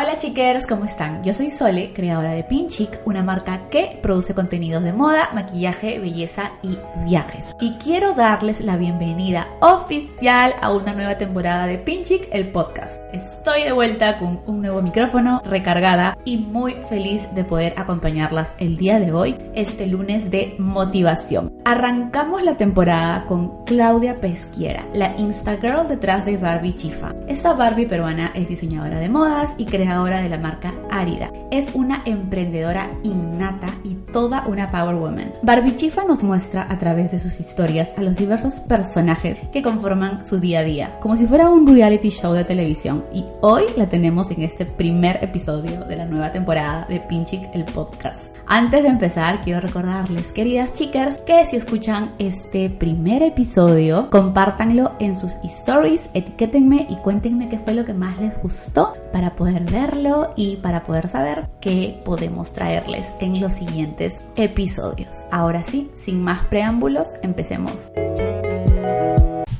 Hola chiqueros, ¿cómo están? Yo soy Sole, creadora de Pinchic, una marca que produce contenidos de moda, maquillaje, belleza y viajes. Y quiero darles la bienvenida oficial a una nueva temporada de Pinchic, el podcast. Estoy de vuelta con un nuevo micrófono, recargada y muy feliz de poder acompañarlas el día de hoy, este lunes de motivación. Arrancamos la temporada con Claudia Pesquiera, la Instagirl detrás de Barbie Chifa. Esta Barbie peruana es diseñadora de modas y creadora de la marca Árida. Es una emprendedora innata y toda una power woman. Barbie Chifa nos muestra a través de sus historias a los diversos personajes que conforman su día a día, como si fuera un reality show de televisión. Y hoy la tenemos en este primer episodio de la nueva temporada de Pinchic el podcast. Antes de empezar, quiero recordarles, queridas chicas, que si escuchan este primer episodio, compártanlo en sus stories, etiquétenme y cuéntenme qué fue lo que más les gustó para poder verlo y para poder saber qué podemos traerles en los siguientes episodios. Ahora sí, sin más preámbulos, empecemos.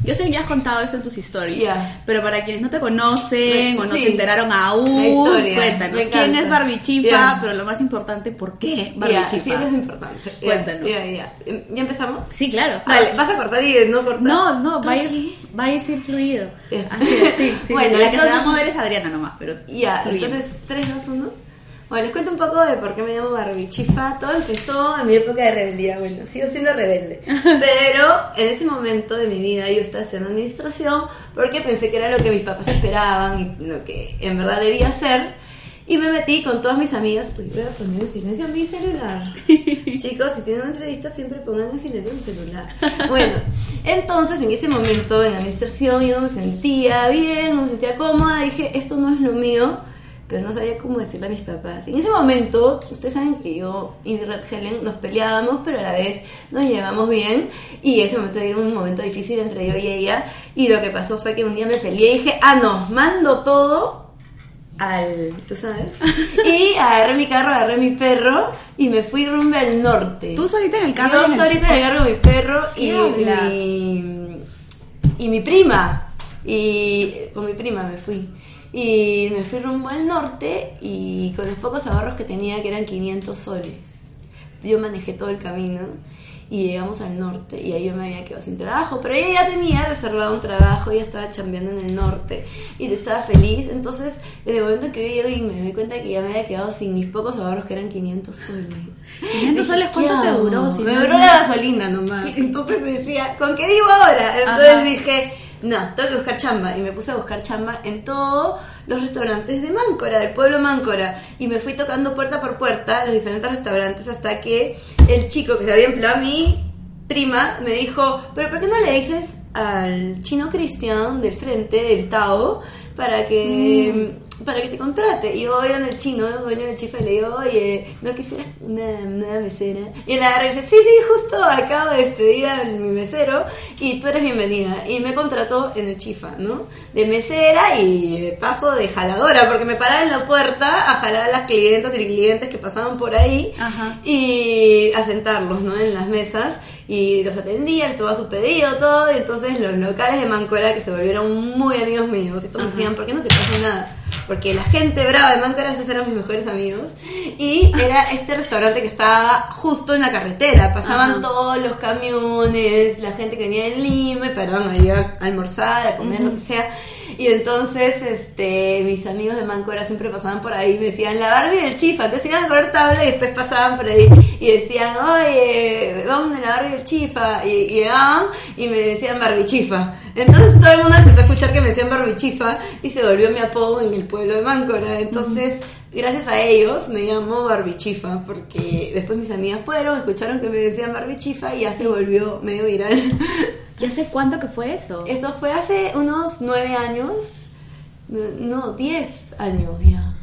Yo sé que ya has contado eso en tus stories, Ya. pero para quienes no te conocen Me- o no sí. se enteraron aún, cuéntanos quién es Barbie Chifa, Ya. pero lo más importante, ¿por qué Barbie sí, eso es importante. Cuéntanos. Ya, ya. ¿Ya empezamos? Sí, claro. Vale, vas a cortar y no cortar. No, no, ¿Tú va a, ir, va a ir fluido. Así es, sí, sí. Bueno, la que se va a mover es Adriana nomás, pero Ya, entonces, 3, 2, 1. Bueno, les cuento un poco de por qué me llamo Barbie Chifa. Todo empezó en mi época de rebeldía. Bueno, sigo siendo rebelde. Pero en ese momento de mi vida yo estaba haciendo administración porque pensé que era lo que mis papás esperaban y lo que en verdad debía hacer. Y me metí con todas mis amigas. Uy, voy a poner en silencio mi celular. Chicos, si tienen una entrevista, siempre pongan en silencio su celular. Bueno, entonces en ese momento en administración yo no me sentía bien, no me sentía cómoda. Dije, esto no es lo mío, pero no sabía cómo decirle a mis papás. En ese momento, ustedes saben que yo y Red Helen nos peleábamos, pero a la vez nos llevamos bien. Y ese momento era un momento difícil entre yo y ella. Y lo que pasó fue que un día me peleé y dije, ah, no, mando todo al, tú sabes, y agarré mi carro, agarré mi perro y me fui rumbo al norte. Tú solita en el carro. Yo solita en el carro con mi perro y mi, y mi prima. Y con mi prima me fui. Y me fui rumbo al norte y con los pocos ahorros que tenía, que eran 500 soles. Yo manejé todo el camino y llegamos al norte y ahí yo me había quedado sin trabajo, pero ella ya tenía reservado un trabajo, ella estaba chambeando en el norte y estaba feliz, entonces en el momento que yo llego y me doy cuenta que ya me había quedado sin mis pocos ahorros que eran 500 soles. 500 soles, ¿cuánto ¿Qué te duró? Si me duró la gasolina nomás. Entonces me decía, ¿con qué vivo ahora? Entonces Ajá. dije, no, tengo que buscar chamba. Y me puse a buscar chamba en todos los restaurantes de Máncora, del pueblo Máncora. Y me fui tocando puerta por puerta los diferentes restaurantes hasta que el chico que se había empleado a mi prima me dijo, pero ¿por qué no le dices al chino Cristian del frente, del Tao, para que... Para que te contrate. Y yo voy en el chino, dueño del chifa, y le digo, oye, ¿no quisieras una, una mesera? Y la dice, sí, sí, justo acabo de despedir a mi mesero y tú eres bienvenida. Y me contrató en el chifa, ¿no? De mesera y paso de jaladora, porque me paraba en la puerta a jalar a las clientas y clientes que pasaban por ahí Ajá. y a sentarlos, ¿no? En las mesas y los atendía, les tomaba su pedido, todo, y entonces los locales de Mancora que se volvieron muy amigos míos, y todos me decían, ¿por qué no te pasa nada? Porque la gente brava de Mancora, esos eran mis mejores amigos, y era este restaurante que estaba justo en la carretera, pasaban Ajá. todos los camiones, la gente que venía de Lima, y paraban a almorzar, a comer, lo que sea, y entonces, este, mis amigos de Mancora siempre pasaban por ahí y me decían, la Barbie del Chifa. Entonces iban a correr y después pasaban por ahí y decían, oye, vamos a la Barbie del Chifa. Y, y llegaban y me decían Barbie Chifa. Entonces todo el mundo empezó a escuchar que me decían Barbie Chifa y se volvió mi apodo en el pueblo de Máncora. Entonces, gracias a ellos me llamo Barbie Chifa porque después mis amigas fueron, escucharon que me decían Barbie Chifa y ya se volvió medio viral. ¿Y hace cuánto que fue eso? Esto fue hace unos nueve años. No, diez años ya.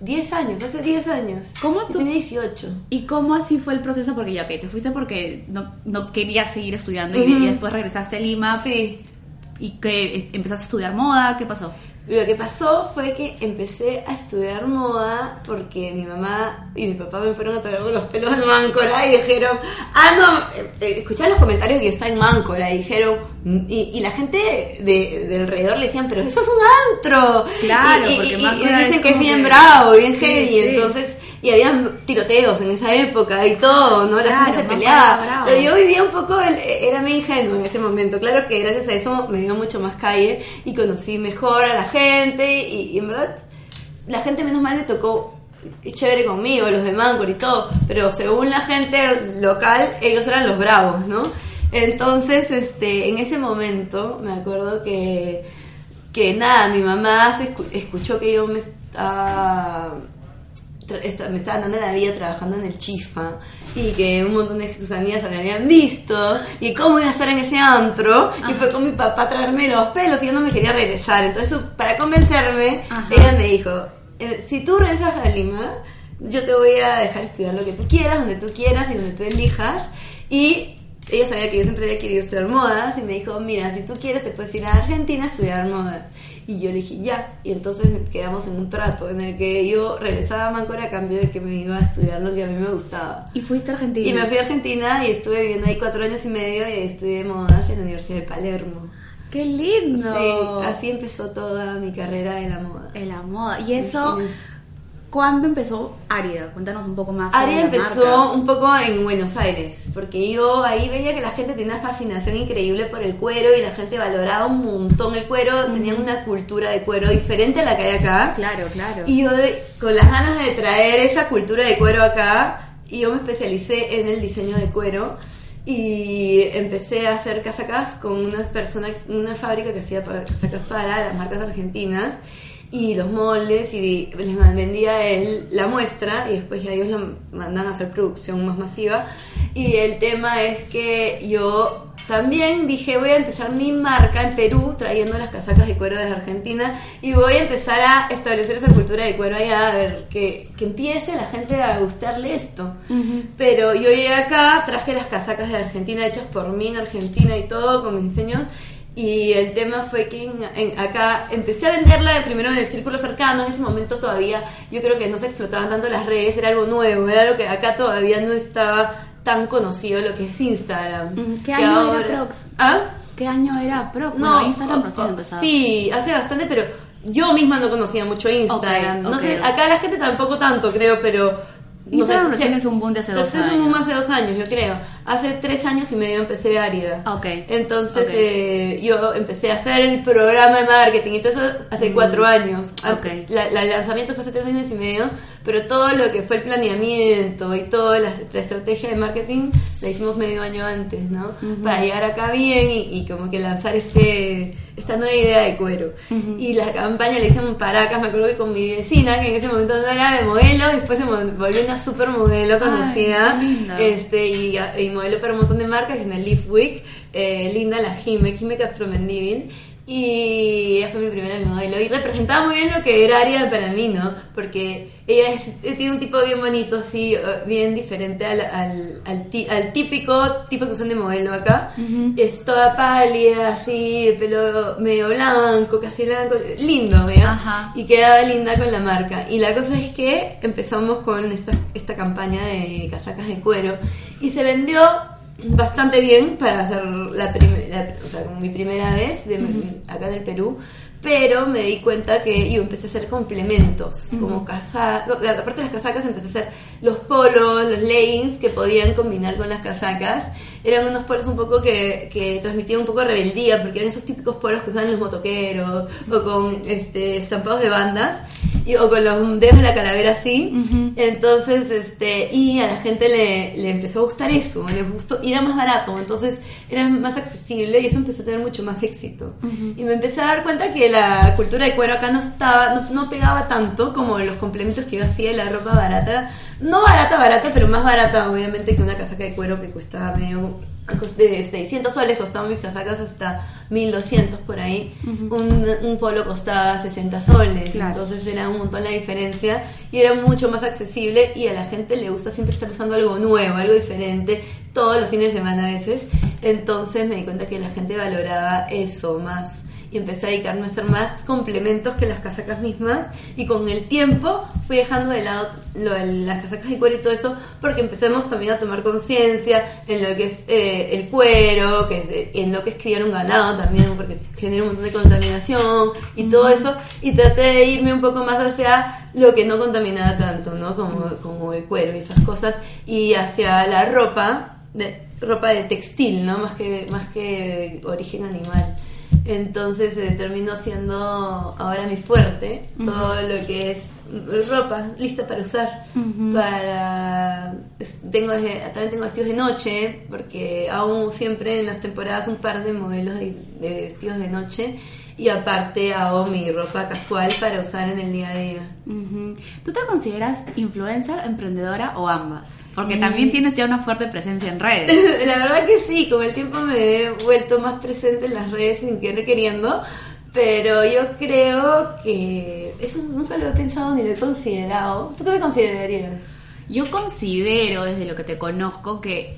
Diez años, hace diez años. ¿Cómo tú- Tenía 18. ¿Y cómo así fue el proceso? Porque ya, ok, te fuiste porque no, no querías seguir estudiando y, después regresaste a Lima. Sí. ¿Y que empezaste a estudiar moda? ¿Qué pasó? Lo que pasó fue que empecé a estudiar moda porque mi mamá y mi papá me fueron a traer los pelos de Máncora y dijeron, ah, no, eh, eh, escuché los comentarios que estaba en Máncora y dijeron, y, y la gente de, de, alrededor le decían, pero eso es un antro. Claro, y, porque y, Máncora y dicen es que es bien que- bravo, bien Sí, heavy, sí. entonces... Y habían tiroteos en esa época y todo, ¿no? La Claro, gente se peleaba. bravo. Pero yo vivía un poco, el- era muy ingenuo en ese momento. Claro que gracias a eso me dio mucho más calle y conocí mejor a la gente y, y en verdad la gente menos mal me tocó chévere conmigo, los de Mancor y todo, pero según la gente local, ellos eran los bravos, ¿no? Entonces, este, en ese momento me acuerdo que, que nada, mi mamá se escu- escuchó que yo me estaba me estaba dando la vida trabajando en el Chifa y que un montón de sus amigas me habían visto y cómo iba a estar en ese antro y fue con mi papá a traerme los pelos y yo no me quería regresar entonces para convencerme Ajá. ella me dijo "Eh, si tú regresas a Lima yo te voy a dejar estudiar lo que tú quieras donde tú quieras y donde tú elijas y ella sabía que yo siempre había querido estudiar modas y me dijo, mira, si tú quieres te puedes ir a Argentina a estudiar modas. Y yo le dije, ya. Y entonces quedamos en un trato en el que yo regresaba a Máncora a cambio de que me iba a estudiar lo que a mí me gustaba. Y fuiste a Argentina. Y me fui a Argentina y estuve viviendo ahí cuatro años y medio y estudié modas en la Universidad de Palermo. ¡Qué lindo! Sí, así empezó toda mi carrera de la moda. En la moda. Y eso. ¿Cuándo empezó Árida? Cuéntanos un poco más. la empezó marca. un poco en Buenos Aires, porque yo ahí veía que la gente tenía una fascinación increíble por el cuero y la gente valoraba un montón el cuero, tenían una cultura de cuero diferente a la que hay acá. Claro, claro. Y yo de- con las ganas de traer esa cultura de cuero acá, y yo me especialicé en el diseño de cuero y empecé a hacer casacas con unas personas, una fábrica que hacía casacas para las marcas argentinas y los moldes y les vendía él la muestra y después ya ellos lo mandan a hacer producción más masiva y el tema es que yo también dije voy a empezar mi marca en Perú trayendo las casacas de cuero desde Argentina y voy a empezar a establecer esa cultura de cuero allá a ver que, que empiece la gente a gustarle esto Ujú. pero yo llegué acá, traje las casacas de Argentina hechas por mí en Argentina y todo con mis diseños. Y el tema fue que en- en- acá empecé a venderla de primero en el círculo cercano. En ese momento todavía yo creo que no se explotaban tanto las redes, era algo nuevo, era algo que acá todavía no estaba tan conocido lo que es Instagram. ¿Qué año era Prox? ¿Ah? ¿Qué año era Pro? No, Bueno, Instagram recién o- empezaba. sí, hace bastante, pero yo misma no conocía mucho Instagram. Ok, No sé, acá la gente tampoco tanto, creo, pero... no Instagram sé, recién es un boom de hace dos Es un boom años. hace dos años, yo creo. Hace tres años y medio empecé Árida. Ok. Entonces Ok. eh, yo empecé a hacer el programa de marketing y todo eso hace cuatro años. An- Mm. Ok. La, la- el lanzamiento fue hace tres años y medio, pero todo lo que fue el planeamiento y toda la, la estrategia de marketing la hicimos medio año antes, ¿no? Para llegar acá bien y, y como que lanzar este esta nueva idea de cuero. Ujú. Y la campaña la hicimos en Paracas, me acuerdo que con mi vecina, que en ese momento no era de modelo, después se volvió una super modelo conocida. linda. Este, y, y modelo para un montón de marcas en el Leaf Week. eh, linda la Jime, Jime Castro Mendivil. Y ella fue mi primera modelo y representaba muy bien lo que era Aria para mí, ¿no? Porque ella es- eh, tiene un tipo bien bonito, así, eh, bien diferente al, al, al, ti- al típico tipo que usan de modelo acá. Es toda pálida, así, de pelo medio blanco, casi blanco, lindo, ¿vea? Ajá. Y quedaba linda con la marca. Y la cosa es que empezamos con esta, esta campaña de casacas de cuero y se vendió bastante bien para hacer la, prim- la- o sea, mi primera vez de, acá en el Perú. Pero me di cuenta que yo empecé a hacer complementos, como casacas, aparte de las casacas empecé a hacer los polos, los leggings que podían combinar con las casacas. Eran unos polos un poco que, que transmitían un poco de rebeldía, porque eran esos típicos polos que usaban los motoqueros, o con este, estampados de bandas, y, o con los dedos de la calavera así. Ujú. Entonces, este, y a la gente le, le empezó a gustar eso, le gustó, y era más barato, entonces era más accesible y eso empezó a tener mucho más éxito. Y me empecé a dar cuenta que la cultura de cuero acá no estaba, no, no pegaba tanto como los complementos que yo hacía de la ropa barata. No barata, barata, pero más barata obviamente que una casaca de cuero que costaba medio de 600 soles costaban mis casacas hasta 1200 por ahí. un, un polo costaba 60 soles. Claro. Entonces era un montón la diferencia y era mucho más accesible y a la gente le gusta siempre estar usando algo nuevo, algo diferente, todos los fines de semana a veces. Entonces me di cuenta que la gente valoraba eso más y empecé a dedicarme a hacer más complementos que las casacas mismas y con el tiempo fui dejando de lado lo de las casacas de cuero y todo eso porque empezamos también a tomar conciencia en lo que es eh, el cuero, que es, en lo que es criar un ganado también porque genera un montón de contaminación y todo eso y traté de irme un poco más hacia lo que no contaminaba tanto, ¿no? Como, como el cuero y esas cosas y hacia la ropa de ropa de textil, ¿no? Más que más que origen animal. Entonces se terminó siendo ahora mi fuerte, todo lo que es ropa lista para usar. Para tengo también tengo vestidos de noche porque hago siempre en las temporadas un par de modelos de, vestidos de noche y aparte hago mi ropa casual para usar en el día a día. ¿Tú te consideras influencer, emprendedora o ambas? Porque también tienes ya una fuerte presencia en redes. La verdad que sí, con el tiempo me he vuelto más presente en las redes sin querer queriendo, pero yo creo que eso nunca lo he pensado ni lo he considerado. ¿Tú qué me considerarías? Yo considero, desde lo que te conozco, que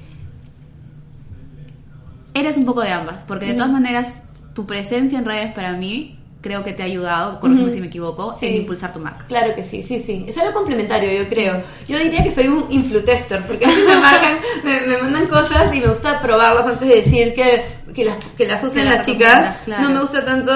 eres un poco de ambas, porque de todas maneras tu presencia en redes para mí creo que te ha ayudado, corrígeme si me equivoco, en impulsar tu marca. Claro que sí, sí, sí. Es algo complementario, yo creo. Yo diría que soy un influtester, porque a me marcan, me, mandan cosas y me gusta probarlas antes de decir que, que, las, que las usen las chicas. No me gusta tanto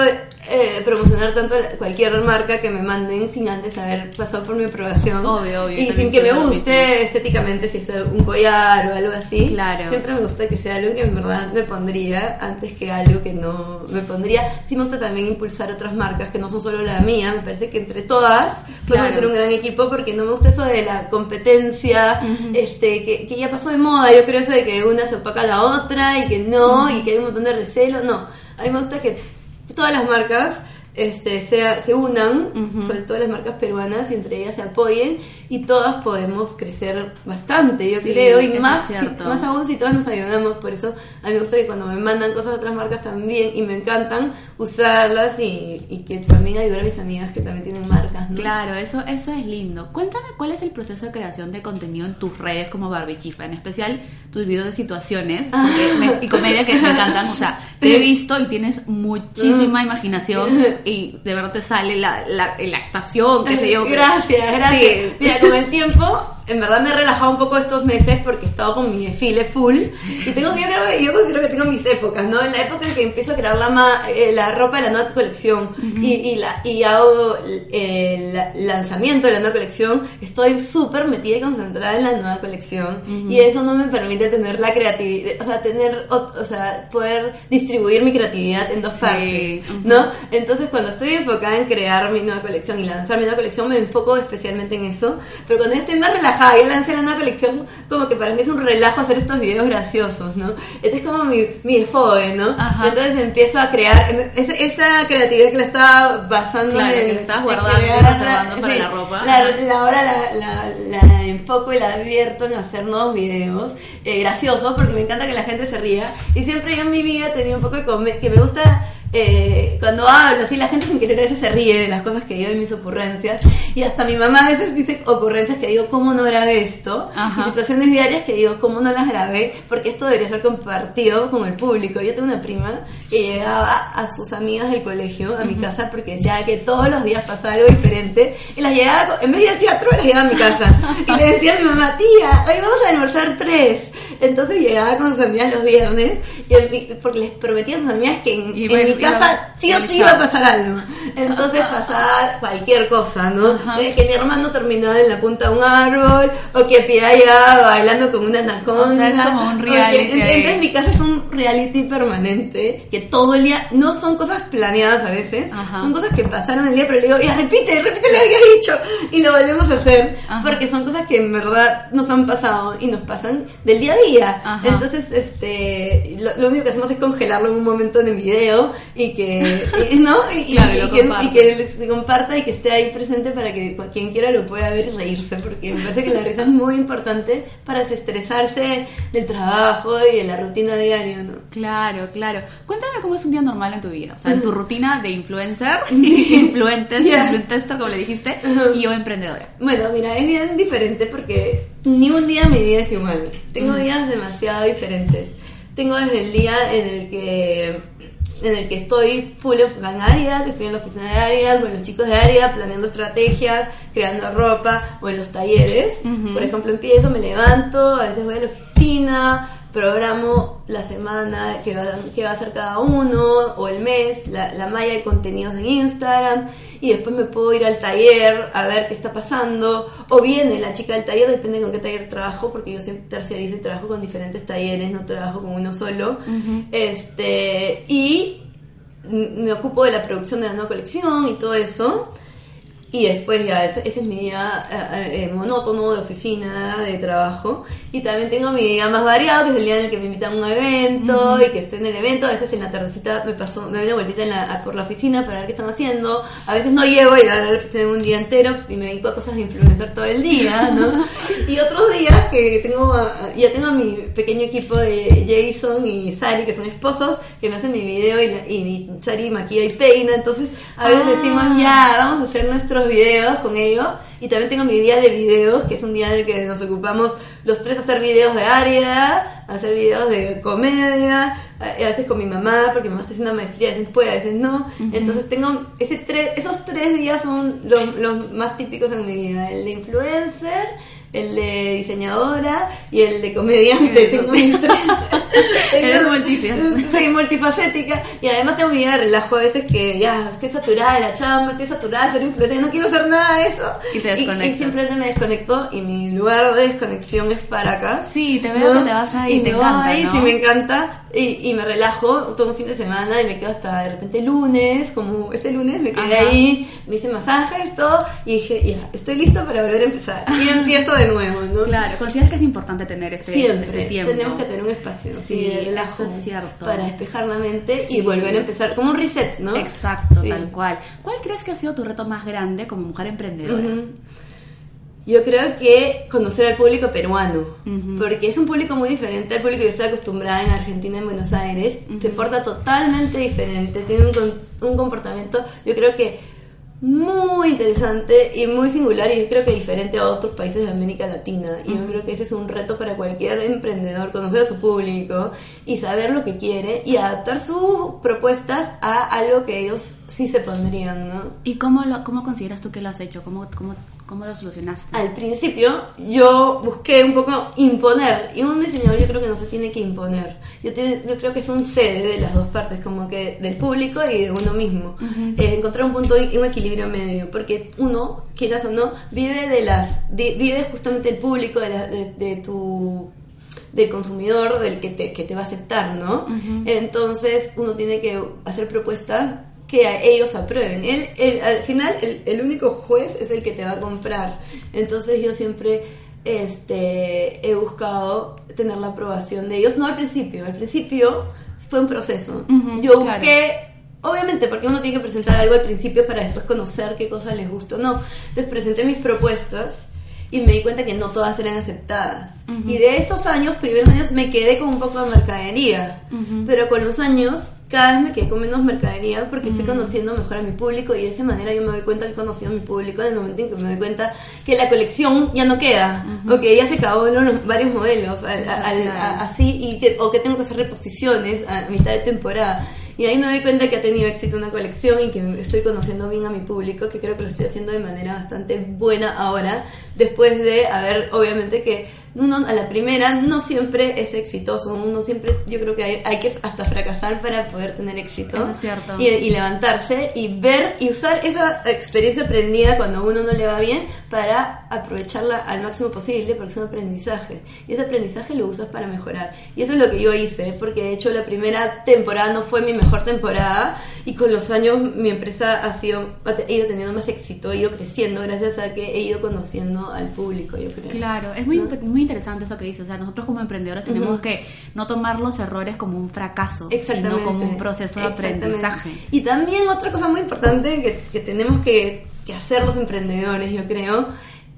eh, promocionar tanto cualquier marca que me manden sin antes haber pasado por mi aprobación. Obvio, obvio. Y sin que me guste estéticamente, si es un collar o algo así. Claro. Siempre me gusta que sea algo que en verdad me pondría antes que algo que no me pondría. Sí me gusta también impulsar otras marcas que no son solo la mía. Me parece que entre todas podemos hacer un gran equipo porque no me gusta eso de la competencia, este que, que, ya pasó de moda. Yo creo eso de que una se opaca a la otra y que no, y que hay un montón de recelo. No, a mí me gusta que todas las marcas este, se, se unan, sobre todo las marcas peruanas, y entre ellas se apoyen y todas podemos crecer bastante, yo creo, y más, más aún si todas nos ayudamos. Por eso a mí me gusta que cuando me mandan cosas de otras marcas también, y me encantan usarlas y, y que también ayudar a mis amigas que también tienen marcas. Claro, eso, eso es lindo. Cuéntame cuál es el proceso de creación de contenido en tus redes como Barbie Chifa, en especial tus videos de situaciones y comedia que me encantan. O sea, te he visto y tienes muchísima imaginación y de verdad te sale la, la, actuación, qué sé yo. Gracias, gracias. Mira, con el tiempo en verdad me he relajado un poco estos meses porque he estado con mi desfile full. Y tengo yo yo considero que tengo mis épocas, ¿no? En la época en que empiezo a crear la, eh, la ropa de la nueva colección. Y, y, la, y hago el lanzamiento de la nueva colección, estoy súper metida y concentrada en la nueva colección. Y eso no me permite tener la creatividad, o sea, tener, o, sea, poder distribuir mi creatividad en dos partes, ¿no? Entonces cuando estoy enfocada en crear mi nueva colección y lanzar mi nueva colección me enfoco especialmente en eso, pero cuando estoy más relajada y yo lancé una colección como que para mí es un relajo hacer estos videos graciosos, ¿no? Este es como mi, mi desfogue, ¿no? Entonces empiezo a crear esa, esa, creatividad que la estaba basando claro, en... que la estabas guardando y reservando para la ropa. La, ahora la, la, enfoco y la advierto en hacer nuevos videos eh, graciosos porque me encanta que la gente se ría y siempre yo en mi vida tenía un poco de comedia, que me gusta eh, cuando hablo, así la gente sin querer a veces se ríe de las cosas que digo y mis ocurrencias. Y hasta mi mamá a veces dice ocurrencias que digo, ¿cómo no grabé esto? Y situaciones diarias que digo, ¿cómo no las grabé? Porque esto debería ser compartido con el público. Yo tengo una prima que llegaba a sus amigas del colegio, a mi casa, porque decía que todos los días pasaba algo diferente. Y las llevaba, en medio del teatro, las llevaba a mi casa. Y le decía a mi mamá, tía, hoy vamos a almorzar tres. Entonces llegaba con sus amigas los viernes, y, porque les prometía a sus amigas que en, en mi casa sí o sí iba a pasar algo. Entonces pasaba cualquier cosa, ¿no? que mi hermano terminaba en la punta de un árbol, o que Pia ya bailando con una anaconda. es como un reality. entonces mi casa es un reality permanente, que todo el día, no son cosas planeadas a veces, son cosas que pasaron el día, pero le digo, ya repite, repite lo que había dicho, y lo volvemos a hacer, porque son cosas que en verdad nos han pasado y nos pasan del día a día. Entonces, este, lo, único que hacemos es congelarlo en un momento en el video y que, ¿no? Y, que, se comparta y que esté ahí presente para que quien quiera lo pueda ver y reírse, porque me parece que la risa es muy importante para desestresarse del trabajo y de la rutina diaria, ¿no? Claro, claro. Cuéntame cómo es un día normal en tu vida, o sea, en tu rutina de influencer, influentes, influencer, como le dijiste, y yo emprendedora. Bueno, mira, es bien diferente porque ni un día mi vida es igual. Tengo días demasiado diferentes tengo desde el día en el que en el que estoy full en área, que estoy en la oficina de área, con los chicos de área, planeando estrategias, creando ropa, o en los talleres. Por ejemplo, empiezo, me levanto, a veces voy a la oficina, programo la semana que va, que va a ser cada uno, o el mes, la, la malla de contenidos en Instagram, y después me puedo ir al taller a ver qué está pasando, o viene la chica del taller, depende con qué taller trabajo, porque yo siempre terciarizo y trabajo con diferentes talleres, no trabajo con uno solo, este, y me ocupo de la producción de la nueva colección y todo eso. Y después ya, ese, ese es mi día eh, eh, monótono de oficina, de trabajo. Y también tengo mi día más variado, que es el día en el que me invitan a un evento y que estoy en el evento. A veces en la tardecita me paso, me doy una vueltita en la- por la oficina para ver qué están haciendo. A veces no llego y a la oficina un día entero y me dedico a cosas de influencer todo el día, ¿no? y otros días que tengo, ya tengo a mi pequeño equipo de Jason y Sari, que son esposos, que me hacen mi video y, y Sari maquilla y peina. Entonces, a veces Ah. decimos, ya, vamos a hacer videos con ellos. Y también tengo mi día de videos, que es un día en el que nos ocupamos los tres a hacer videos de área, a hacer videos de comedia, a veces con mi mamá, porque mi mamá está haciendo maestría, a veces puede, a veces no. Entonces tengo ese tres, esos tres días son los, los más típicos en mi vida, el de influencer, el de diseñadora y el de comediante. Eso. Tengo mis tres. Eres multifacética. Soy multifacética y además tengo mi vida de relajo a veces que ya estoy saturada de la chamba, estoy saturada de ser influencer, no quiero hacer nada de eso. Y te Y, desconectas. simplemente me desconecto y mi lugar de desconexión es para acá. Sí, te veo que te vas ahí, y te encanta, ¿no? sí, me encanta. Y, y me relajo todo un fin de semana y me quedo hasta de repente lunes, como este lunes me quedé Ajá. ahí, me hice masajes, todo, y dije, ya, estoy listo para volver a empezar. Y empiezo de nuevo, ¿no? Claro, consideras que es importante tener este, Siempre este tiempo. tenemos que tener un espacio Sí, sí, de relajo eso es cierto. para despejar la mente Sí. y volver a empezar, como un reset, ¿no? Exacto, Sí. tal cual. ¿Cuál crees que ha sido tu reto más grande como mujer emprendedora? Yo creo que conocer al público peruano, Ujú. porque es un público muy diferente al público que yo estoy acostumbrada en Argentina, en Buenos Aires. Se porta totalmente diferente, tiene un, un comportamiento, yo creo que muy interesante y muy singular y yo creo que diferente a otros países de América Latina. Y yo creo que ese es un reto para cualquier emprendedor, conocer a su público y saber lo que quiere y adaptar sus propuestas a algo que ellos sí se pondrían, ¿no? ¿Y cómo, lo, cómo consideras tú que lo has hecho? ¿Cómo, cómo, cómo lo solucionaste? Al principio yo busqué un poco imponer y un diseñador yo creo que no se tiene que imponer. Yo, yo creo que es un cede de las dos partes, como que del público y de uno mismo. Eh, encontrar un punto y un equilibrio medio, porque uno, quieras o no, vive de las, de- vive justamente el público, de, la- de- de tu del consumidor, del que te, que te va a aceptar, ¿no? Entonces uno tiene que hacer propuestas que a ellos aprueben. Él, él- al final, el, el único juez es el que te va a comprar. Entonces yo siempre este, he buscado tener la aprobación de ellos, no al principio, al principio fue un proceso. Yo claro. busqué Obviamente, porque uno tiene que presentar algo al principio para después conocer qué cosa les gusta o no. Entonces presenté mis propuestas y me di cuenta que no todas eran aceptadas. Y de estos años, primeros años, me quedé con un poco de mercadería. Pero con los años, cada vez me quedé con menos mercadería porque fui conociendo mejor a mi público y de esa manera yo me doy cuenta que he conocido a mi público en el momento en que me doy cuenta que la colección ya no queda, o que ya se acabó en los varios modelos, al- al- a- así, y que, o que tengo que hacer reposiciones a mitad de temporada. Y ahí me doy cuenta que ha tenido éxito una colección y que estoy conociendo bien a mi público, que creo que lo estoy haciendo de manera bastante buena ahora, después de haber, obviamente que uno a la primera no siempre es exitoso, uno siempre, yo creo que hay, hay que hasta fracasar para poder tener éxito. Eso es cierto. Y, y levantarse y ver y usar esa experiencia aprendida cuando a uno no le va bien para aprovecharla al máximo posible porque es un aprendizaje. Y ese aprendizaje lo usas para mejorar. Y eso es lo que yo hice, porque de hecho la primera temporada no fue mi mejor temporada y con los años mi empresa ha sido ha ido teniendo más éxito, ha ido creciendo gracias a que he ido conociendo al público, yo creo. Claro, es muy, ¿No? muy interesante eso que dices. O sea, nosotros como emprendedores tenemos que no tomar los errores como un fracaso, sino como un proceso de aprendizaje. Y también otra cosa muy importante que, que tenemos que, que hacer los emprendedores, yo creo,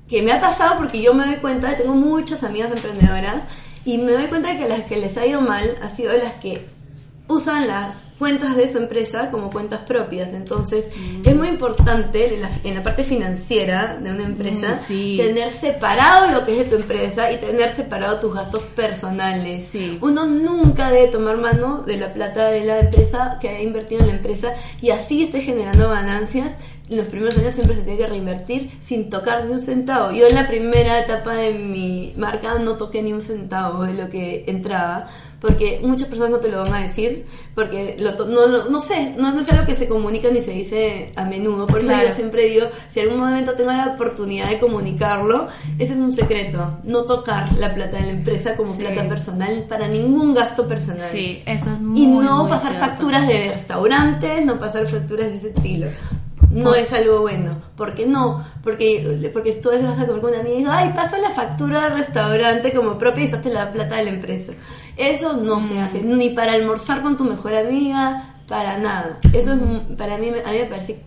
que me ha pasado porque yo me doy cuenta, tengo muchas amigas emprendedoras, y me doy cuenta de que las que les ha ido mal ha sido las que usan las cuentas de su empresa como cuentas propias. Entonces, es muy importante en la, en la parte financiera de una empresa Mm, sí. tener separado lo que es de tu empresa y tener separado tus gastos personales. Sí. Uno nunca debe tomar mano de la plata de la empresa que ha invertido en la empresa y así esté generando ganancias. En los primeros años siempre se tiene que reinvertir sin tocar ni un centavo. Yo en la primera etapa de mi marca no toqué ni un centavo de lo que entraba porque muchas personas no te lo van a decir, porque lo no, no, no sé, no, no es algo que se comunica ni se dice a menudo, por eso Claro. yo siempre digo, si algún momento tengo la oportunidad de comunicarlo, ese es un secreto, no tocar la plata de la empresa como Sí. plata personal para ningún gasto personal. Sí, eso es muy Y no muy pasar cierto. facturas de restaurantes, no pasar facturas de ese estilo. No es algo bueno. ¿Por qué no? Porque, porque tú vas a comer con una amiga y digo, ay, pasa la factura del restaurante como propia y usaste la plata de la empresa. Eso no se hace, ni para almorzar con tu mejor amiga, para nada. Eso es, para mí, me- a mí me parece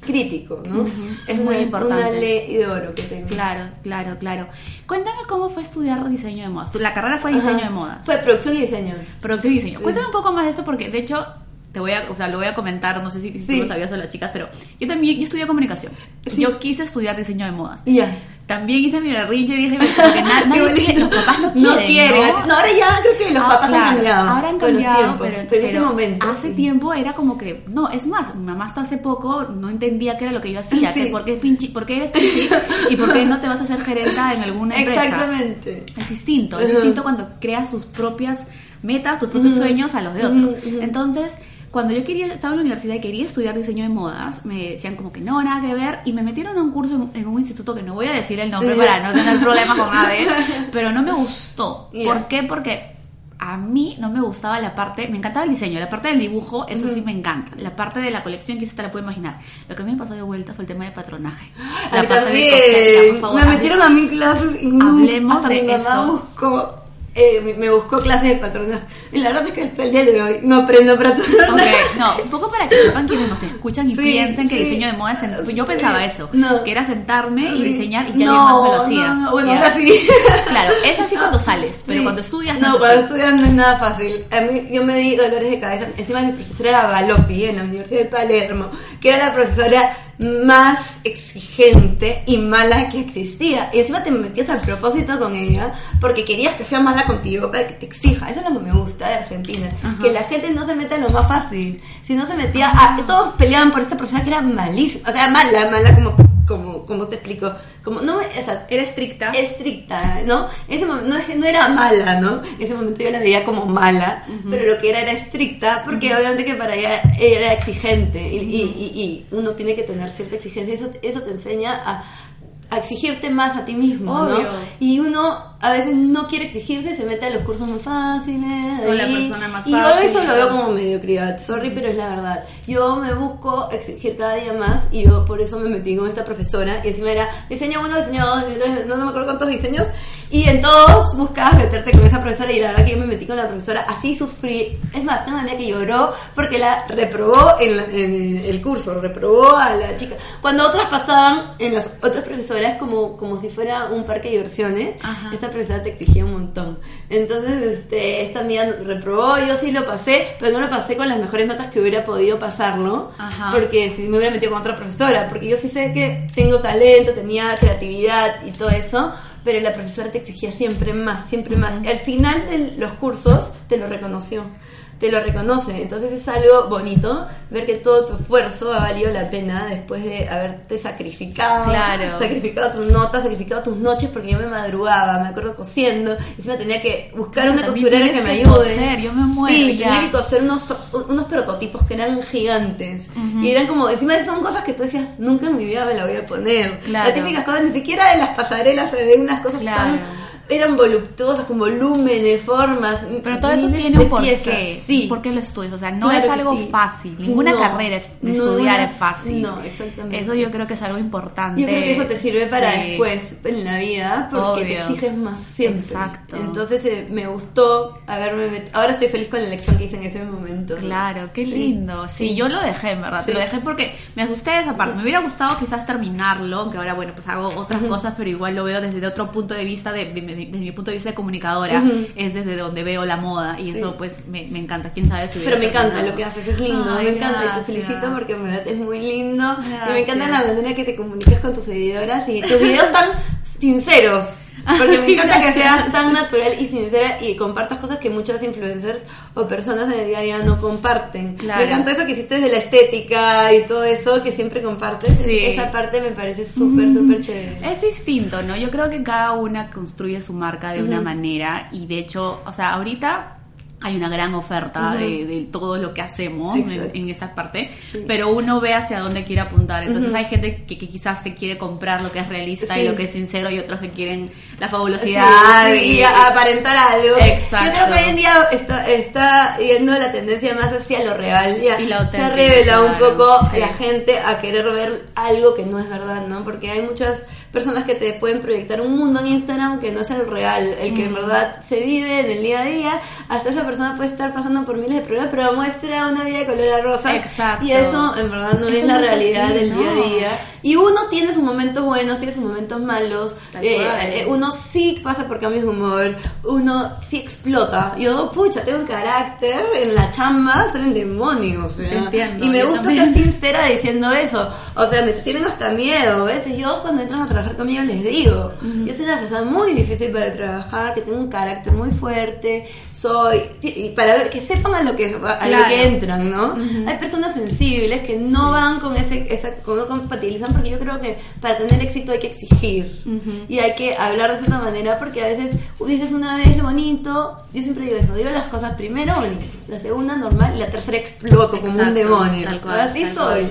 crítico, ¿no? Es una- muy importante. Una ley de oro que tengo. Claro, claro, claro. Cuéntame cómo fue estudiar diseño de modas. Tu- La carrera fue diseño Ajá. de modas. Fue producción y diseño. Producción y diseño. Sí. Cuéntame un poco más de esto porque de hecho te voy a, o sea, lo voy a comentar, no sé si, si tú Sí. lo sabías o las chicas, pero yo también yo estudié comunicación. Sí. Yo quise estudiar diseño de modas. Ya. También hice mi berrinche y dije, porque na- nadie los papás no quieren, quieren. ¿no? ahora ya creo que los Ah, papás claro, han cambiado. Ahora han cambiado, tiempos, pero, en ese momento. hace sí. tiempo era como que, no, es más, mi mamá hasta hace poco no entendía qué era lo que yo hacía, que por qué, pinchi, por qué eres pinchi y por qué no te vas a hacer gerenta en alguna empresa. Exactamente. Es distinto, es distinto cuando creas tus propias metas, tus propios sueños a los de otro. Ujú, ujú. Entonces, cuando yo quería, estaba en la universidad y quería estudiar diseño de modas, me decían como que no, nada que ver, y me metieron a un curso en, en un instituto que no voy a decir el nombre para no tener problemas con nadie, pero no me gustó. ¿Por qué? Porque a mí no me gustaba la parte, me encantaba el diseño, la parte del dibujo, eso sí me encanta. La parte de la colección, quizás te la puedo imaginar. Lo que a mí me pasó de vuelta fue el tema de patronaje. La parte de por favor, me metieron a mil clases y Hablemos hasta de mi mamá eso. buscó, eh, me- buscó clases de patronaje. Y la verdad es que hasta el día de hoy no aprendo patronaje. Ok, no, un poco para que sepan quienes nos escuchan y Sí, piensen que sí. diseño de moda es... Yo pensaba eso, No. que era sentarme y diseñar y ya no, más. No, no, bueno, ahora sí. Claro, es así cuando sales, pero Sí. cuando estudias No, es cuando estudias no es nada fácil. A mí, yo me di dolores de cabeza. Encima mi profesora era Galoppi en la Universidad de Palermo, que era la profesora más exigente y mala que existía. Y encima te metías al propósito con ella porque querías que sea mala contigo para que te exija. Eso es lo que me gusta de Argentina. Ajá. Que la gente no se meta en lo más fácil. Si no se metía a... Todos peleaban por esta profesora que era malísima. O sea, mala, mala como... Como, como te explico, como no, o sea, Era estricta. estricta, ¿no? En ese momento no, no era mala, ¿no? En ese momento yo la veía como mala, pero lo que era era estricta, porque obviamente que para ella ella era exigente y, y- y- y uno tiene que tener cierta exigencia, eso, eso te enseña a, a exigirte más a ti mismo, Obvio. ¿no? Y uno a veces no quiere exigirse, se mete a los cursos más fáciles. Con la persona más y yo fácil. eso lo veo como mediocridad, sorry, pero es la verdad. Yo me busco exigir cada día más y yo por eso me metí con esta profesora y encima era diseño uno, diseño dos, no me acuerdo cuántos diseños y en todos buscabas meterte con esa profesora y la verdad que yo me metí con la profesora, así sufrí. Es más, tengo una amiga que lloró porque la reprobó en, en el curso, reprobó a la chica. Cuando otras pasaban en las otras profesoras como, como si fuera un parque de diversiones, Ajá. esta profesora te exigía un montón. Entonces, este, esta amiga reprobó, yo sí lo pasé, pero no lo pasé con las mejores notas que hubiera podido pasarlo, porque si me hubiera metido con otra profesora, porque yo sí sé que tengo talento, tenía creatividad y todo eso, pero la profesora te exigía siempre más, siempre más. Al final de los cursos te lo reconoció. Te lo reconoce, entonces es algo bonito ver que todo tu esfuerzo ha valido la pena después de haberte sacrificado, Claro. sacrificado tus notas, sacrificado tus noches porque yo me madrugaba, me acuerdo cosiendo, encima tenía que buscar Claro, una costurera que me ayude. coser, yo me muero Sí, ya. tenía que coser unos, unos prototipos que eran gigantes. Y eran como, encima son cosas que tú decías, nunca en mi vida me la voy a poner. Claro. Las típicas cosas, ni siquiera en las pasarelas se ven unas cosas tan... Eran voluptuosas, con volúmenes, formas. Pero todo eso tiene un porqué. Sí. ¿Por qué lo estudias? O sea, no Claro es algo sí. fácil. Ninguna No, carrera es- de no estudiar es- fácil. no, exactamente. Eso yo creo que es algo importante. Yo creo que eso te sirve para después en la vida porque te exiges más siempre. Exacto. Entonces eh, me gustó haberme met- Ahora estoy feliz con la elección que hice en ese momento. Claro, qué lindo. Sí, yo lo dejé, en verdad. Lo dejé porque me asusté de esa parte. Me hubiera gustado quizás terminarlo, aunque ahora, bueno, pues hago otras cosas, pero igual lo veo desde otro punto de vista de, de- de desde, mi punto de vista de comunicadora, es desde donde veo la moda y eso pues me, me, encanta. ¿Quién sabe si Pero me encanta lo que haces, es lindo, me encanta y te felicito porque en verdad es muy lindo. Y me encanta la manera que te comunicas con tus seguidoras y tus videos tan sinceros. Porque me encanta que seas tan natural y sincera y compartas cosas que muchos influencers o personas en el día a día no comparten. Me encanta eso que hiciste de la estética y todo eso que siempre compartes. Esa parte me parece súper, súper chévere. Es distinto, ¿no? Yo creo que cada una construye su marca de una manera y de hecho, o sea, ahorita hay una gran oferta de, todo lo que hacemos en, esta parte, pero uno ve hacia dónde quiere apuntar. Entonces hay gente que, quizás te quiere comprar lo que es realista y lo que es sincero y otros que quieren la fabulosidad y, aparentar algo. Exacto. Yo creo que hoy en día está, está yendo la tendencia más hacia lo real. Ya y se ha revelado un poco la gente a querer ver algo que no es verdad, ¿no? Porque hay muchas personas que te pueden proyectar un mundo en Instagram que no es el real, el que en verdad se vive en el día a día. Hasta esa persona puede estar pasando por miles de problemas, pero muestra una vida de color rosa. Exacto. Y eso en verdad no es la realidad del día a día. Y uno tiene sus momentos buenos, tiene sus momentos malos. Eh, eh, uno sí pasa por cambios de humor. Uno sí explota. Yo, pucha, tengo un carácter en la chamba, soy un demonio. O sea, Entiendo, y me gusta ser sincera diciendo eso. O sea, me tienen hasta miedo. A veces yo cuando entran a trabajar conmigo les digo, yo soy una persona muy difícil para trabajar, que tengo un carácter muy fuerte, soy... Y para que sepan a lo que, a lo que entran, ¿no? Hay personas sensibles que no van con ese... Esa, no compatibilizan porque yo creo que para tener éxito hay que exigir. Y hay que hablar de esa manera porque a veces dices una vez bonito, yo siempre digo eso, digo las cosas primero la segunda normal y la tercera exploto como un demonio. Así soy.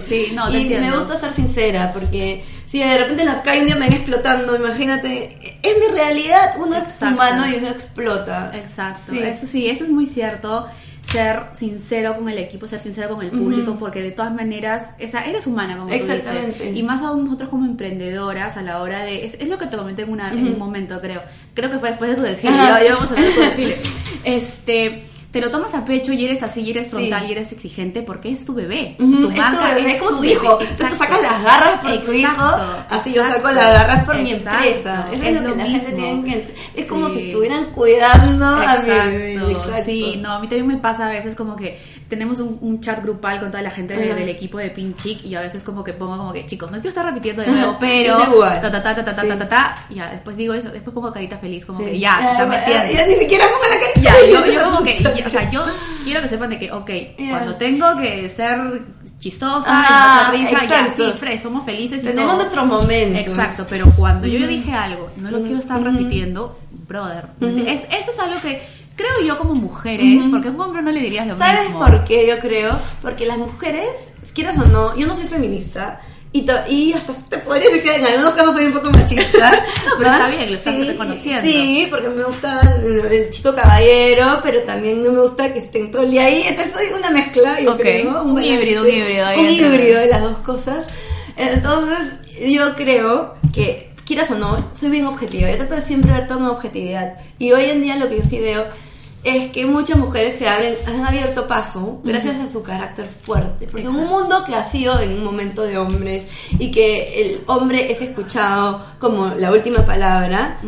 y me gusta ser sincera porque si de repente en la calle un día me ven explotando, imagínate, es mi realidad, uno es humano y uno explota. Exacto, eso sí, eso es muy cierto ser sincero con el equipo, ser sincero con el público, porque de todas maneras, esa, eres humana, como tú dices. Y más aún nosotros como emprendedoras a la hora de... Es, es lo que te comenté en, una, en un momento, creo. Creo que fue después de tu desfile. Ya, ya, vamos a de tu desfile. Este te lo tomas a pecho y eres así, y eres frontal y eres exigente porque es tu bebé. Tu marca es, como tu, hijo. Tú te sacas las garras por tu hijo, así yo saco las garras por mi empresa. es, es, lo, que la gente tiene que Es como si estuvieran cuidando a mi bebé. Sí, no, a mí también me pasa a veces como que tenemos un, un, chat grupal con toda la gente de, del equipo de Pin Chic y a veces como que pongo como que, chicos, no quiero estar repitiendo de nuevo, pero ta ta ta ta ta ta ta, ta, ta. ya, después digo eso, después pongo carita feliz, como que ya, ya me entiendes. Ya ni siquiera pongo la carita. Ya, yo, como que, o sea, yo quiero que sepan de que, ok, cuando tengo que ser chistosa, ah, y risa, ya, sí, fres, somos felices y Tenemos todo. nuestros momentos. Exacto, pero cuando yo, dije algo, no lo quiero estar repitiendo, brother. Es, eso es algo que creo yo como mujeres, porque a un hombre no le dirías lo mismo. ¿Sabes por qué yo creo? Porque las mujeres, quieras o no, yo no soy feminista, y, y, hasta te podría decir que en algunos casos soy un poco machista. no, pero está bien, lo estás sí, reconociendo. Sí, porque me gusta el, chico caballero, pero también no me gusta que estén todo el día ahí. Entonces soy una mezcla, yo creo. Un, híbrido, un híbrido. Un híbrido de las dos cosas. Entonces, yo creo que, quieras o no, soy bien objetiva. Yo trato de siempre ver todo con objetividad. Y hoy en día lo que yo sí veo es que muchas mujeres se abren, han abierto paso gracias a su carácter fuerte. Porque en un mundo que ha sido en un momento de hombres y que el hombre es escuchado como la última palabra,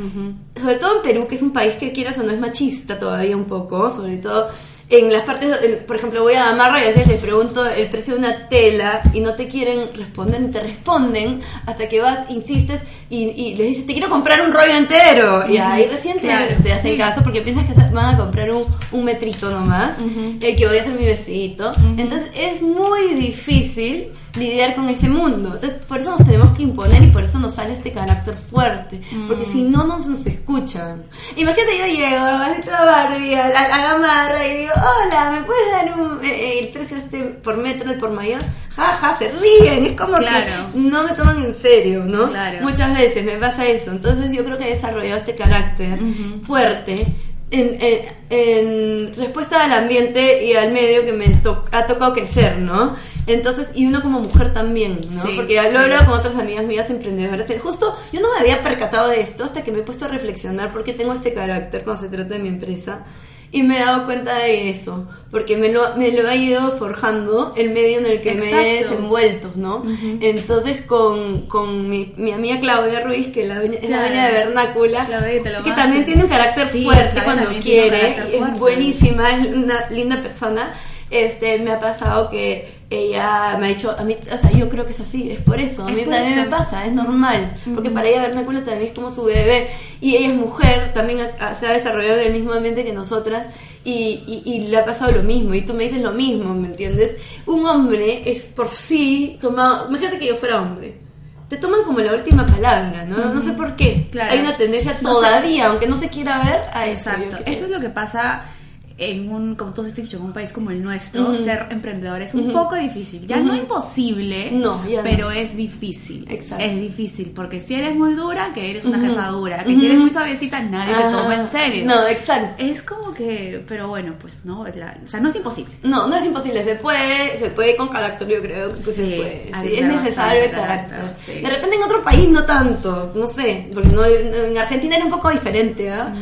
sobre todo en Perú, que es un país que quieras o no es machista todavía un poco, sobre todo en las partes, por ejemplo, voy a Gamarra y a veces les pregunto el precio de una tela y no te quieren responder ni te responden hasta que vas, insistes y, y les dices, te quiero comprar un rollo entero. Y ahí recién te, hacen caso porque piensas que van a comprar un, un metrito nomás, eh, que voy a hacer mi vestidito. Entonces es muy difícil lidiar con ese mundo. Entonces, por eso nos tenemos que imponer y por eso nos sale este carácter fuerte. Porque si no, nos, nos escuchan. Imagínate, yo llego a Barbie a la, a gamarra y digo, hola, ¿me puedes dar un, eh, eh, el precio este por metro, el por mayor? Ja, ja, se ríen. Es como que no me toman en serio, ¿no? Muchas veces me pasa eso. Entonces, yo creo que he desarrollado este carácter fuerte. En, en, respuesta al ambiente y al medio que me ha tocado crecer, ¿no? Entonces, y uno como mujer también, ¿no? Porque lo hablado con otras amigas mías emprendedoras. Justo yo no me había percatado de esto hasta que me he puesto a reflexionar porque tengo este carácter cuando se trata de mi empresa. Y me he dado cuenta de eso, porque me lo, me lo ha ido forjando el medio en el que me he desenvuelto, ¿no? Entonces con, con mi, mi amiga Claudia Ruiz, que es la, dueña- es la dueña de Vernácula, que también tiene un carácter Sí, fuerte Claudia cuando quiere, es fuerte. buenísima, es una linda persona. Este, me ha pasado que ella me ha dicho, a mí, o sea, yo creo que es así, es por eso, a mí también eso. me pasa, es normal, porque para ella Vernácula también es como su bebé, y ella es mujer, también ha- se ha desarrollado en el mismo ambiente que nosotras, y, y, y le ha pasado lo mismo, y tú me dices lo mismo, ¿me entiendes? Un hombre es por sí tomado, imagínate que yo fuera hombre. Te toman como la última palabra, ¿no? No sé por qué. Claro. Hay una tendencia No sé. todavía, aunque no se quiera ver, a eso. Exacto. Eso es lo que pasa en un, como tú has dicho, en un país como el nuestro, ser emprendedor es un poco difícil. Ya no Ujú. imposible, No, ya no. pero es difícil. Exacto. Es difícil, porque si eres muy dura, que eres una jefa dura, que si eres muy suavecita, nadie te toma en serio. No, exacto. Es como que, pero bueno, pues no, es la- o sea, no es imposible. No, no es imposible, se puede, se puede con carácter, yo creo que se Sí, puede. hay sí, es necesario el carácter. carácter, sí. De repente en otro país no tanto, no sé, porque no, en Argentina era un poco diferente, ¿ah?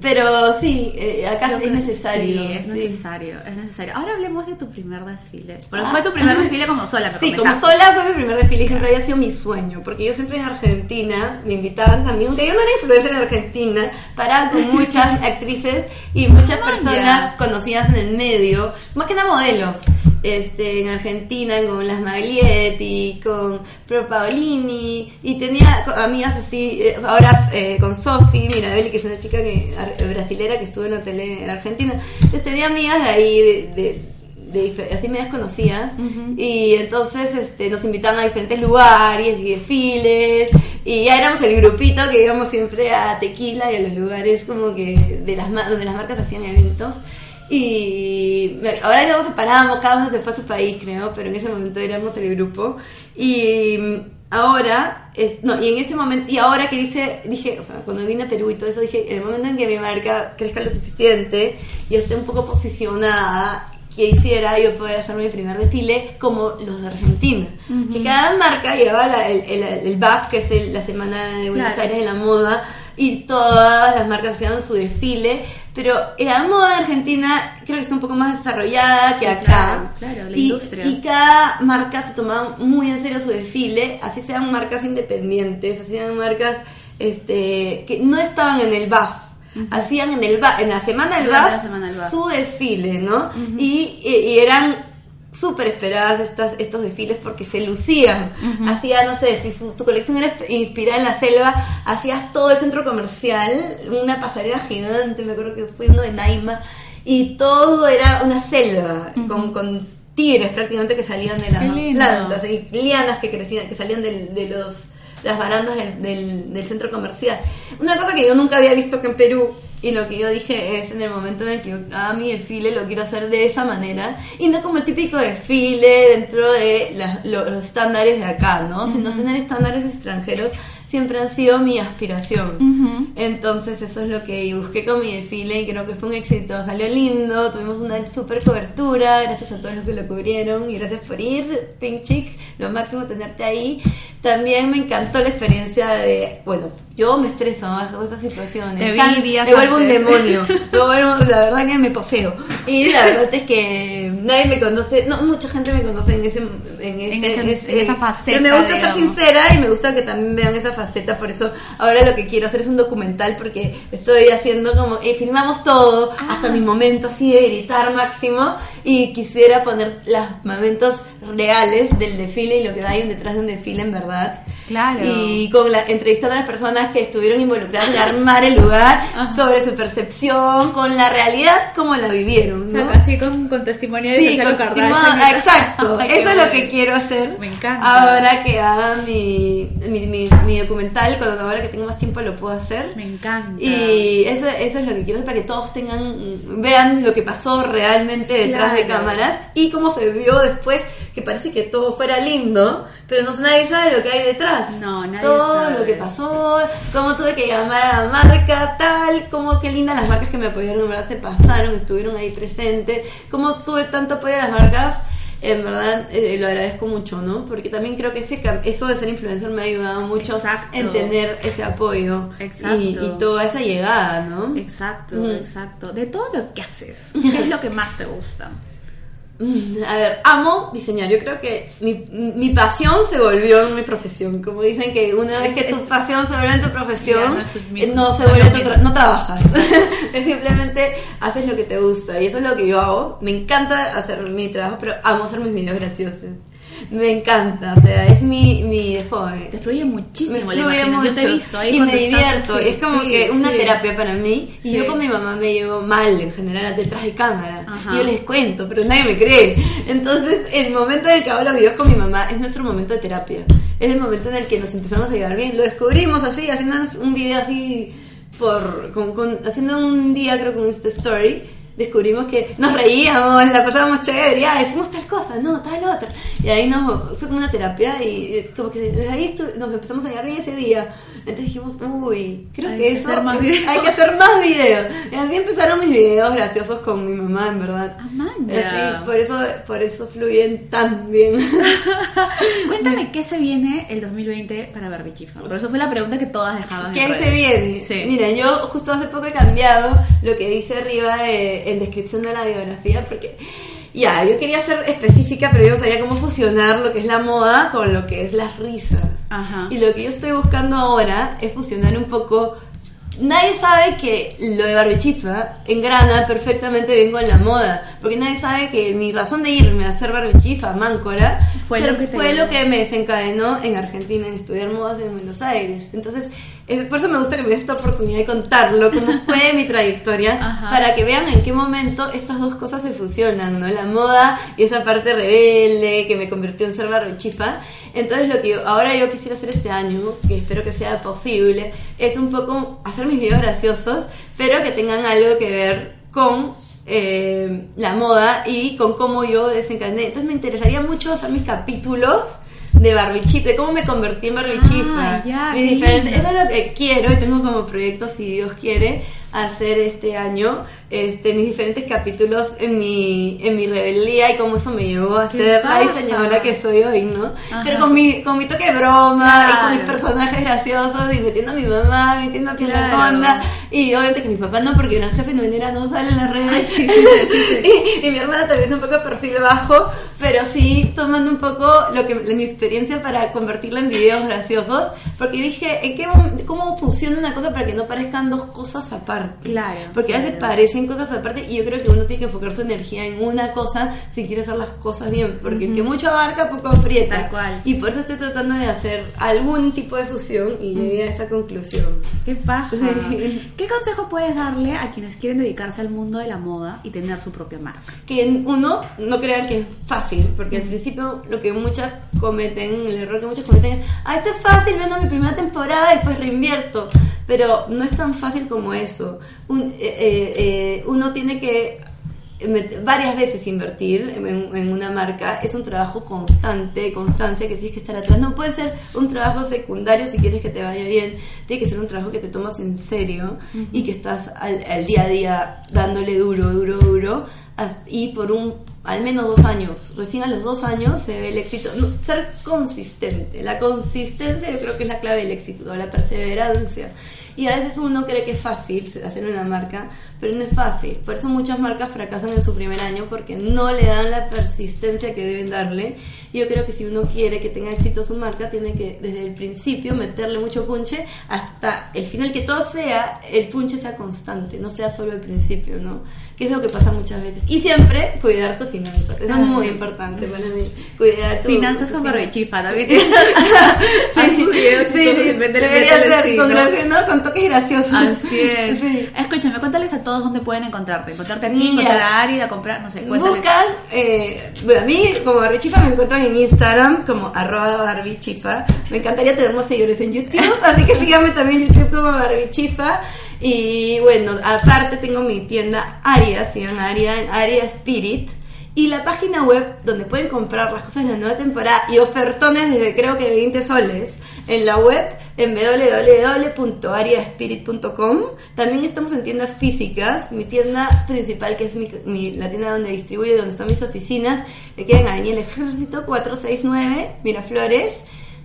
Pero sí, eh, acá sí es necesario. Sí, es sí. necesario, es necesario. Ahora hablemos de tu primer desfile. Porque fue tu primer desfile como sola, Sí, como sola fue mi primer desfile y siempre había sido mi sueño, porque yo siempre en Argentina me invitaban también, aunque yo no era influencer en Argentina, paraba con muchas actrices y muchas Ah, personas conocidas en el medio, más que nada modelos. Este, en Argentina con las Maglietti, con Pro Paolini y tenía amigas así, eh, ahora eh, con Sofi Mirabelli, que es una chica que, ar- brasilera que estuvo en la tele en Argentina. Entonces tenía amigas de ahí, de, de- de así me desconocidas y entonces este, nos invitaban a diferentes lugares y desfiles y ya éramos el grupito que íbamos siempre a Tequila y a los lugares como que de las donde las marcas hacían eventos y ahora ya nos separamos cada uno se fue a su país creo pero en ese momento éramos el grupo. Y mm, ahora es- no y en ese momento y ahora que dice dije o sea cuando vine a Perú y todo eso dije en el momento en que mi marca crezca lo suficiente y esté un poco posicionada quisiera yo poder hacer mi primer desfile como los de Argentina. Que cada marca llevaba la- el, el, el BAF que es el- la semana de Buenos Claro. Aires de la moda y todas las marcas hacían su desfile pero la moda argentina creo que está un poco más desarrollada que Sí, acá. claro, claro, la y, industria. y cada marca se tomaba muy en serio su desfile así sean marcas independientes así sean marcas este que no estaban en el BAF. Hacían en el en la semana del BAF semana del BAF. su desfile no y, y- y eran súper esperadas estas, estos desfiles porque se lucían. Hacía, no sé, si su- tu colección era inspirada en la selva, hacías todo el centro comercial, una pasarela gigante, me acuerdo que fue uno de Naima, y todo era una selva, con, con tigres prácticamente que salían de las plantas, y lianas que crecían, que salían de los las barandas del, del, del centro comercial. Una cosa que yo nunca había visto acá en Perú y lo que yo dije es en el momento en el que haga mi desfile lo quiero hacer de esa manera y no como el típico desfile dentro de las- lo- los estándares de acá, ¿no? Sino tener estándares extranjeros siempre han sido mi aspiración. Entonces eso es lo que busqué con mi desfile y creo que fue un éxito, salió lindo, tuvimos una super cobertura, gracias a todos los que lo cubrieron y gracias por ir, Pink Chick, lo máximo tenerte ahí. También me encantó la experiencia de, bueno, yo me estreso bajo esas situaciones. Te vi Tan- días me vuelvo un demonio, me vuelvo- la verdad que me poseo. Y la verdad es que nadie me conoce, no, mucha gente me conoce en ese, en ese, En ese- en esa faceta, Pero me gusta ser digamos. sincera sincera y me gusta que también vean esa faceta, por eso ahora lo que quiero hacer es un documental porque estoy haciendo como, eh, filmamos todo, Ah. hasta mi momento así de gritar máximo y quisiera poner los momentos reales del desfile y lo que hay detrás de un desfile en verdad. Claro. Y con la, entrevistando a las personas que estuvieron involucradas en armar el lugar Ajá. sobre su percepción, con la realidad, como la vivieron. O sea, ¿no? casi con, con testimonio de Sí, con Kardashian. exacto. Ay, Eso es lo que quiero hacer. Me encanta. Ahora que haga mi, mi, mi, mi documental, cuando ahora que tengo más tiempo lo puedo hacer. Me encanta. Y eso, eso es lo que quiero hacer para que todos tengan, vean lo que pasó realmente detrás de Claro. cámaras y cómo se vio después, que parece que todo fuera lindo, pero no, nadie sabe lo que hay detrás. No, nadie Todo sabe. lo que pasó, cómo tuve que llamar a la marca, tal, cómo qué lindas las marcas que me apoyaron, en verdad se pasaron, estuvieron ahí presentes, cómo tuve tanto apoyo de las marcas en verdad eh, lo agradezco mucho, ¿no? Porque también creo que ese, eso de ser influencer me ha ayudado mucho Exacto. en tener ese apoyo Exacto. Y, y toda esa llegada, ¿no? Exacto, Mm. exacto. De todo lo que haces, ¿qué es lo que más te gusta? A ver, amo diseñar. Yo creo que mi, mi pasión se volvió mi profesión. Como dicen que una vez que tu pasión se vuelve en tu profesión, no no se no vuelve lo tu tra- no trabajas. Simplemente haces lo que te gusta. Y eso es lo que yo hago. Me encanta hacer mi trabajo, pero amo hacer mis videos graciosos. Me encanta, o sea, es mi, mi default. Te fluye muchísimo, me la fluye mucho Yo te he visto ahí y me divierto así. es como Sí, que una sí. terapia para mí y Sí. yo con mi mamá me llevo mal en general detrás de cámara Ajá. yo les cuento pero nadie me cree entonces el momento en el que hago los videos con mi mamá es nuestro momento de terapia es el momento en el que nos empezamos a llevar bien lo descubrimos así haciendo un video así por con, con- haciendo un día creo que un Insta story descubrimos que nos reíamos, la pasábamos chévere, ya decimos tal cosa, no, tal otra. Y ahí nos fue como una terapia y como que desde ahí nos empezamos a bien ese día. Entonces dijimos, uy, creo Hay que que eso hacer más videos. hay que hacer más videos. Y así empezaron mis videos graciosos con mi mamá, en verdad. Así, por eso, por eso fluyen tan bien. Cuéntame qué se viene el 2020 para Barbichifa. Por eso fue la pregunta que todas dejaban. ¿Qué en se redes. viene? Sí. Mira, yo justo hace poco he cambiado lo que dice arriba eh, en descripción de la biografía porque ya, yo quería ser específica, pero yo no sabía cómo fusionar lo que es la moda con lo que es las risas. Ajá. Y lo que yo estoy buscando ahora es fusionar un poco. Nadie sabe que lo de Barbichifa engrana perfectamente bien con la moda, porque nadie sabe que mi razón de irme a hacer Barbichifa, Máncora, Fue lo que fue lo que me desencadenó en Argentina en estudiar modas en Buenos Aires. Entonces, por eso me gusta que me des esta oportunidad de contarlo, cómo fue mi trayectoria, Ajá. para que vean en qué momento estas dos cosas se fusionan, ¿no? La moda y esa parte rebelde que me convirtió en ser barrochifa. Entonces, lo que yo- ahora yo quisiera hacer este año, que espero que sea posible, es un poco hacer mis videos graciosos, pero que tengan algo que ver con eh, la moda y con cómo yo desencadené. Entonces me interesaría mucho hacer mis capítulos de barbichifa, de cómo me convertí en barbichifa. Ah, eso es lo que quiero y tengo como proyecto, si Dios quiere, hacer este año este, mis diferentes capítulos en mi, en mi rebeldía y cómo eso me llevó a ser la diseñadora que soy hoy, ¿no? Ajá. Pero con mi, con mi toque de broma claro. y con mis personajes graciosos y metiendo a mi mamá, metiendo a Pilar claro. y obviamente que mis papás no, porque una jefe femenina no sale en las redes sí, sí, sí, y, y, mi hermana también es un poco de perfil bajo, pero sí tomando un poco lo que mi experiencia para convertirla en videos graciosos, porque dije, ¿en qué, ¿cómo funciona una cosa para que no parezcan dos cosas aparte? Claro. Porque a veces parecen 100 cosas aparte y yo creo que uno tiene que enfocar su energía en una cosa si quiere hacer las cosas bien, porque el que mucho abarca, poco aprieta. Tal cual. Y por eso estoy tratando de hacer algún tipo de fusión y llegué a esa conclusión. ¡Qué paja! ¿Qué consejo puedes darle a quienes quieren dedicarse al mundo de la moda y tener su propia marca? Que uno, no crean que es fácil, porque al principio lo que muchas cometen, el error que muchas cometen es, ah, esto es fácil, vendo mi primera temporada y después reinvierto. Pero no es tan fácil como eso. Un- eh, eh, eh, uno tiene que varias veces invertir en, en una marca es un trabajo constante, constancia que tienes que estar atrás. No puede ser un trabajo secundario si quieres que te vaya bien. Tiene que ser un trabajo que te tomas en serio y que estás al, al día a día dándole duro, duro, duro. as- Y por un al menos dos años. Recién a los dos años se ve el éxito. No, ser consistente. La consistencia yo creo que es la clave del éxito, la perseverancia. Y a veces uno cree que es fácil hacer una marca, pero no es fácil. Por eso muchas marcas fracasan en su primer año porque no le dan la persistencia que deben darle. Yo creo que si uno quiere que tenga éxito su marca, tiene que desde el principio meterle mucho punche hasta el final, que todo sea, el punche sea constante, no sea solo el principio, ¿no? Que es lo que pasa muchas veces. Y siempre cuidar tus finanzas. Eso es muy importante para mí. Cuidar tu, Finanzas tus con barbichifa, videos Sí, sí, sí, ¿no? con toques graciosos. Así es. Sí. A todos dónde pueden encontrarte. Encontrarte aquí, Mira. encontrar a Ari, a comprar, no sé, cuéntales. Buscan, eh, bueno, a mí como Barbichifa me encuentran en Instagram como arroba barbichifa. Me encantaría tener más seguidores en YouTube, así que síganme también en YouTube como barbichifa. Y bueno, aparte tengo mi tienda Aria, sigan a Aria en Aria Spirit. Y la página web donde pueden comprar las cosas de la nueva temporada y ofertones desde creo que 20 soles en la web en www.ariaspirit.com. También estamos en tiendas físicas. Mi tienda principal, que es mi, la tienda donde distribuyo, donde están mis oficinas, me queda en Avenida Ejército 469, Miraflores.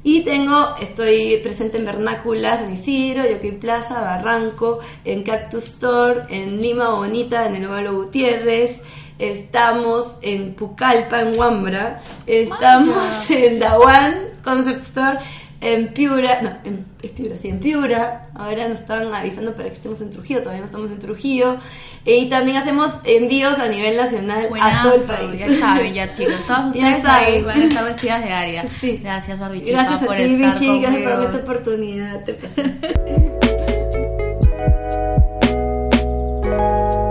Y tengo, estoy presente en Vernácula, San Isidro, Yoquay Plaza, Barranco, en Cactus Store, en Lima Bonita, en el Ovalo Gutiérrez. Estamos en Pucallpa, en Huambra. Estamos en Dawan Concept Store en Piura, no, en, Piura, sí, en Piura, ahora nos están avisando para que estemos en Trujillo, todavía no estamos en Trujillo, eh, y también hacemos envíos a nivel nacional Buenazo, a todo el país. Ya saben, ya chicos, todas ustedes ahí van a estar vestidas de área. Sí. Gracias, Barbichica, gracias a por ti, estar Bichi, gracias por esta oportunidad. Te